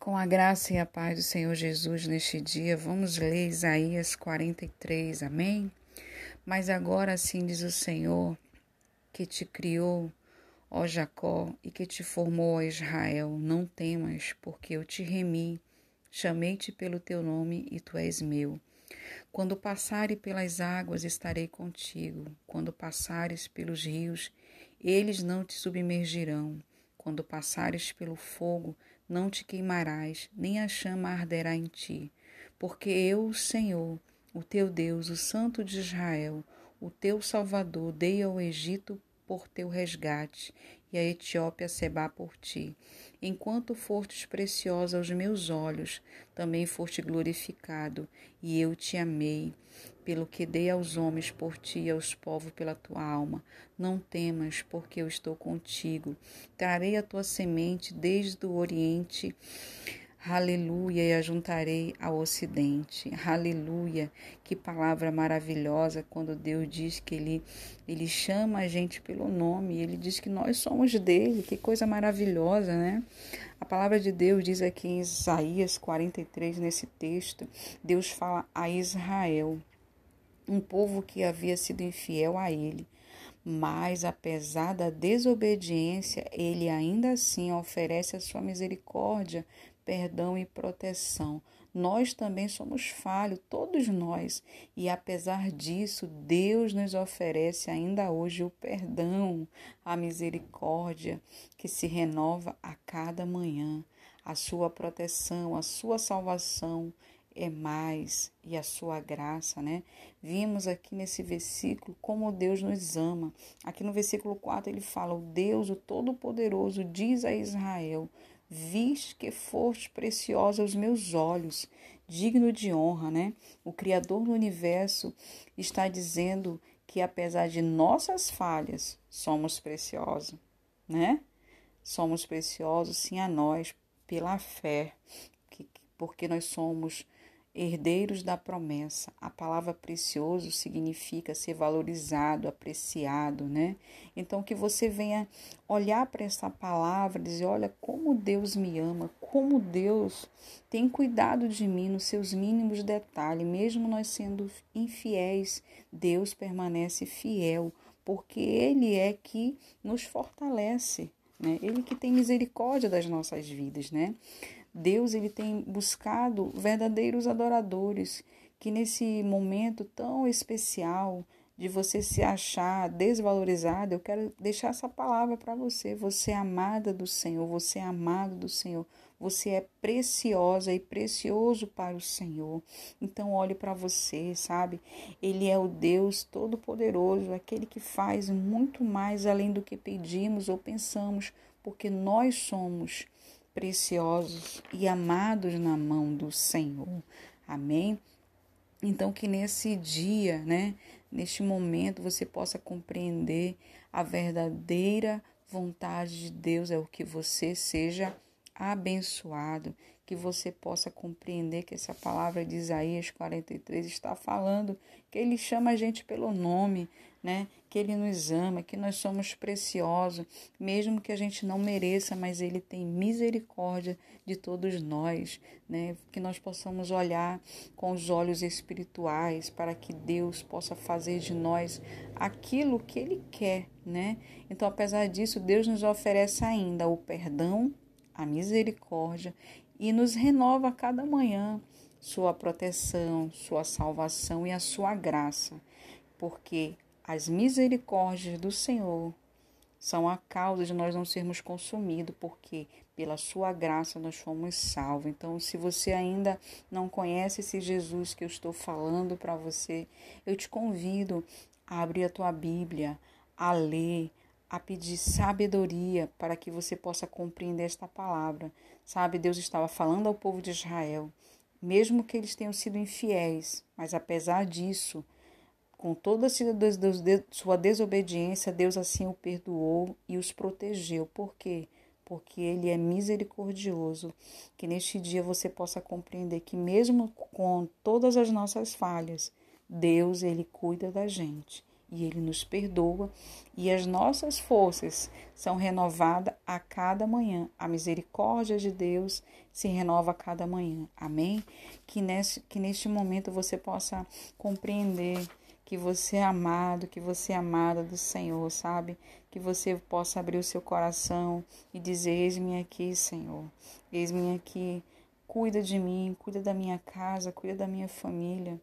Com a graça e a paz do Senhor Jesus neste dia, vamos ler Isaías 43, amém? Mas agora assim diz o Senhor, que te criou, ó Jacó, e que te formou, ó Israel, não temas, porque eu te remi, chamei-te pelo teu nome e tu és meu. Quando passares pelas águas, estarei contigo. Quando passares pelos rios, eles não te submergirão. Quando passares pelo fogo, não te queimarás, nem a chama arderá em ti. Porque eu, o Senhor, o teu Deus, o Santo de Israel, o teu Salvador, dei ao Egito por teu resgate, e a Etiópia Seba por ti. Enquanto fostes preciosa aos meus olhos, também foste glorificado, e eu te amei. Pelo que dei aos homens por ti e aos povos pela tua alma. Não temas, porque eu estou contigo. Trarei a tua semente desde o oriente Aleluia, e ajuntarei ao ocidente. Aleluia. Que palavra maravilhosa quando Deus diz que ele ele chama a gente pelo nome, ele diz que nós somos dele. Que coisa maravilhosa, né? A palavra de Deus diz aqui em Isaías 43 nesse texto, Deus fala a Israel, um povo que havia sido infiel a ele. Mas, apesar da desobediência, ele ainda assim oferece a sua misericórdia perdão e proteção. Nós também somos falhos, todos nós, e apesar disso, Deus nos oferece ainda hoje o perdão, a misericórdia que se renova a cada manhã, a sua proteção, a sua salvação é mais e a sua graça, né? Vimos aqui nesse versículo como Deus nos ama. Aqui no versículo 4 ele fala: O Deus, o Todo-Poderoso, diz a Israel: Vis que foste preciosa aos meus olhos, digno de honra, né? O Criador do universo está dizendo que apesar de nossas falhas, somos preciosos, né? Somos preciosos sim a nós pela fé, porque nós somos herdeiros da promessa. A palavra precioso significa ser valorizado, apreciado, né? Então que você venha olhar para essa palavra e dizer, olha como Deus me ama, como Deus tem cuidado de mim nos seus mínimos detalhes, mesmo nós sendo infiéis, Deus permanece fiel, porque ele é que nos fortalece, né? Ele que tem misericórdia das nossas vidas, né? Deus ele tem buscado verdadeiros adoradores que nesse momento tão especial de você se achar desvalorizado, eu quero deixar essa palavra para você. Você é amada do Senhor, você é amado do Senhor, você é preciosa e precioso para o Senhor. Então olhe para você, sabe? Ele é o Deus todo-poderoso, aquele que faz muito mais além do que pedimos ou pensamos, porque nós somos preciosos e amados na mão do Senhor. Amém? Então que nesse dia, né, neste momento você possa compreender a verdadeira vontade de Deus é o que você seja abençoado, que você possa compreender que essa palavra de Isaías 43 está falando que ele chama a gente pelo nome, né? Que ele nos ama, que nós somos preciosos, mesmo que a gente não mereça, mas ele tem misericórdia de todos nós, né? Que nós possamos olhar com os olhos espirituais para que Deus possa fazer de nós aquilo que ele quer, né? Então, apesar disso, Deus nos oferece ainda o perdão, a misericórdia e nos renova a cada manhã sua proteção, sua salvação e a sua graça, porque as misericórdias do Senhor são a causa de nós não sermos consumidos, porque pela sua graça nós fomos salvos. Então, se você ainda não conhece esse Jesus que eu estou falando para você, eu te convido a abrir a tua Bíblia, a ler, a pedir sabedoria para que você possa compreender esta palavra. Sabe, Deus estava falando ao povo de Israel, mesmo que eles tenham sido infiéis, mas apesar disso, com toda sua desobediência, Deus assim o perdoou e os protegeu. Por quê? Porque Ele é misericordioso. Que neste dia você possa compreender que, mesmo com todas as nossas falhas, Deus, Ele cuida da gente e Ele nos perdoa, e as nossas forças são renovadas a cada manhã. A misericórdia de Deus se renova a cada manhã. Amém? Que neste, que neste momento você possa compreender que você é amado, que você é amada do Senhor, sabe? Que você possa abrir o seu coração e dizer: Eis-me aqui, Senhor, eis-me aqui, cuida de mim, cuida da minha casa, cuida da minha família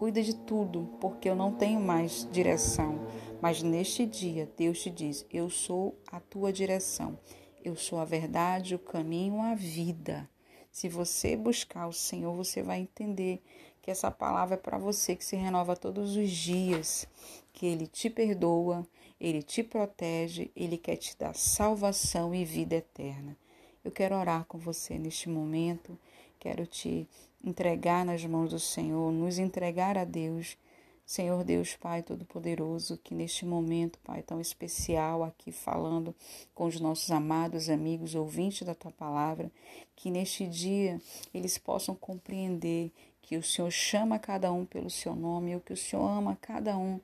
cuida de tudo, porque eu não tenho mais direção. Mas neste dia, Deus te diz: Eu sou a tua direção. Eu sou a verdade, o caminho, a vida. Se você buscar o Senhor, você vai entender que essa palavra é para você que se renova todos os dias, que Ele te perdoa, Ele te protege, Ele quer te dar salvação e vida eterna. Eu quero orar com você neste momento, quero te entregar nas mãos do Senhor, nos entregar a Deus. Senhor Deus Pai Todo-Poderoso, que neste momento, Pai, tão especial aqui falando com os nossos amados amigos ouvintes da tua palavra, que neste dia eles possam compreender que o Senhor chama cada um pelo seu nome, e que o Senhor ama cada um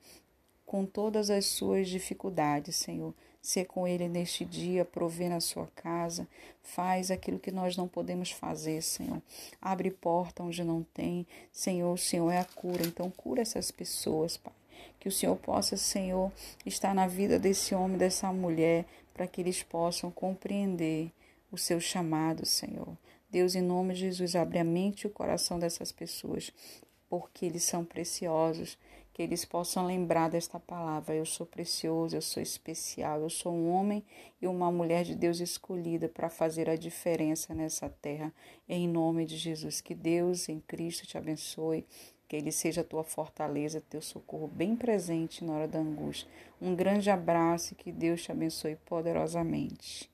com todas as suas dificuldades, Senhor. Ser com Ele neste dia, prover na sua casa, faz aquilo que nós não podemos fazer, Senhor. Abre porta onde não tem. Senhor, o Senhor é a cura. Então, cura essas pessoas, Pai. Que o Senhor possa, Senhor, estar na vida desse homem, dessa mulher, para que eles possam compreender o seu chamado, Senhor. Deus, em nome de Jesus, abre a mente e o coração dessas pessoas, porque eles são preciosos que eles possam lembrar desta palavra. Eu sou precioso, eu sou especial, eu sou um homem e uma mulher de Deus escolhida para fazer a diferença nessa terra. Em nome de Jesus, que Deus em Cristo te abençoe. Que Ele seja a tua fortaleza, teu socorro bem presente na hora da angústia. Um grande abraço e que Deus te abençoe poderosamente.